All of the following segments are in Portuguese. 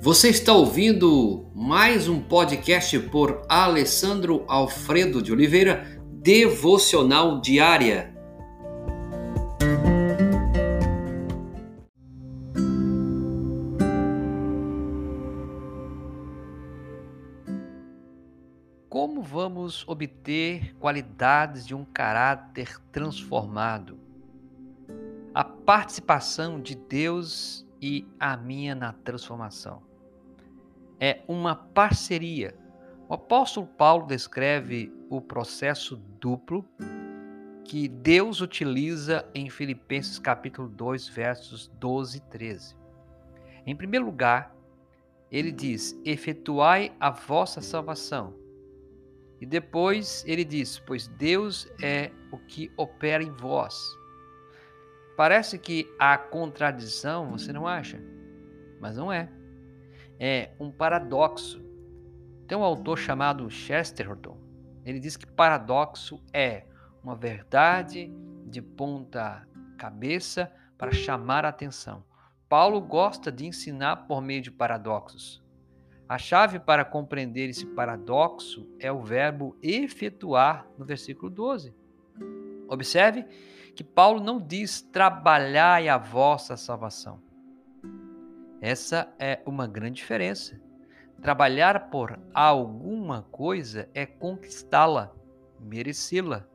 Você está ouvindo mais um podcast por Alessandro Alfredo de Oliveira, Devocional Diária. Como vamos obter qualidades de um caráter transformado? A participação de Deus e a minha na transformação. É uma parceria. O apóstolo Paulo descreve o processo duplo que Deus utiliza em Filipenses capítulo 2, versos 12 e 13. Em primeiro lugar, ele diz: "Efetuai a vossa salvação". E depois ele diz: "Pois Deus é o que opera em vós". Parece que há contradição, você não acha? Mas não é. É um paradoxo. Tem um autor chamado Chesterton. Ele diz que paradoxo é uma verdade de ponta cabeça para chamar a atenção. Paulo gosta de ensinar por meio de paradoxos. A chave para compreender esse paradoxo é o verbo efetuar no versículo 12. Observe que Paulo não diz trabalhai a vossa salvação. Essa é uma grande diferença. Trabalhar por alguma coisa é conquistá-la, merecê-la,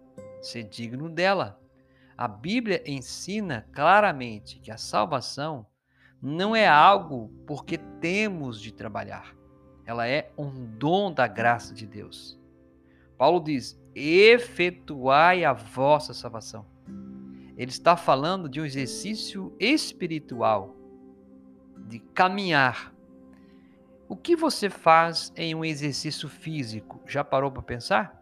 ser digno dela. A Bíblia ensina claramente que a salvação não é algo porque temos de trabalhar. Ela é um dom da graça de Deus. Paulo diz: efetuai a vossa salvação. Ele está falando de um exercício espiritual, de caminhar. O que você faz em um exercício físico? Já parou para pensar?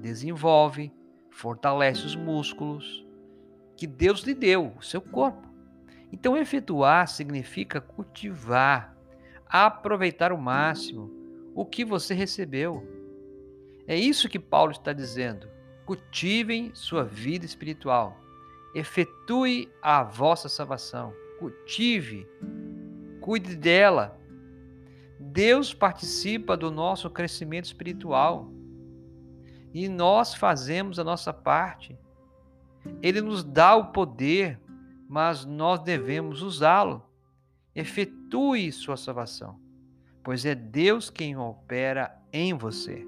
Desenvolve, fortalece os músculos que Deus lhe deu, o seu corpo. Então, efetuar significa cultivar, aproveitar o máximo o que você recebeu. É isso que Paulo está dizendo. Cultivem sua vida espiritual efetue a vossa salvação, cultive, cuide dela. Deus participa do nosso crescimento espiritual e nós fazemos a nossa parte. Ele nos dá o poder, mas nós devemos usá-lo. Efetue sua salvação, pois é Deus quem opera em você.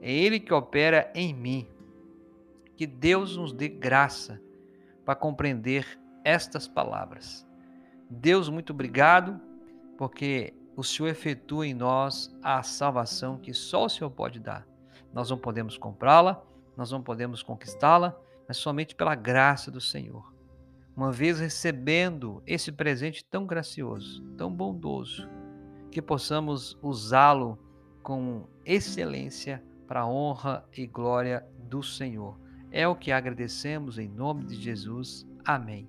É Ele que opera em mim. Que Deus nos dê graça para compreender estas palavras. Deus, muito obrigado, porque o Senhor efetua em nós a salvação que só o Senhor pode dar. Nós não podemos comprá-la, nós não podemos conquistá-la, mas somente pela graça do Senhor. Uma vez recebendo esse presente tão gracioso, tão bondoso, que possamos usá-lo com excelência para a honra e glória do Senhor. É o que agradecemos em nome de Jesus. Amém.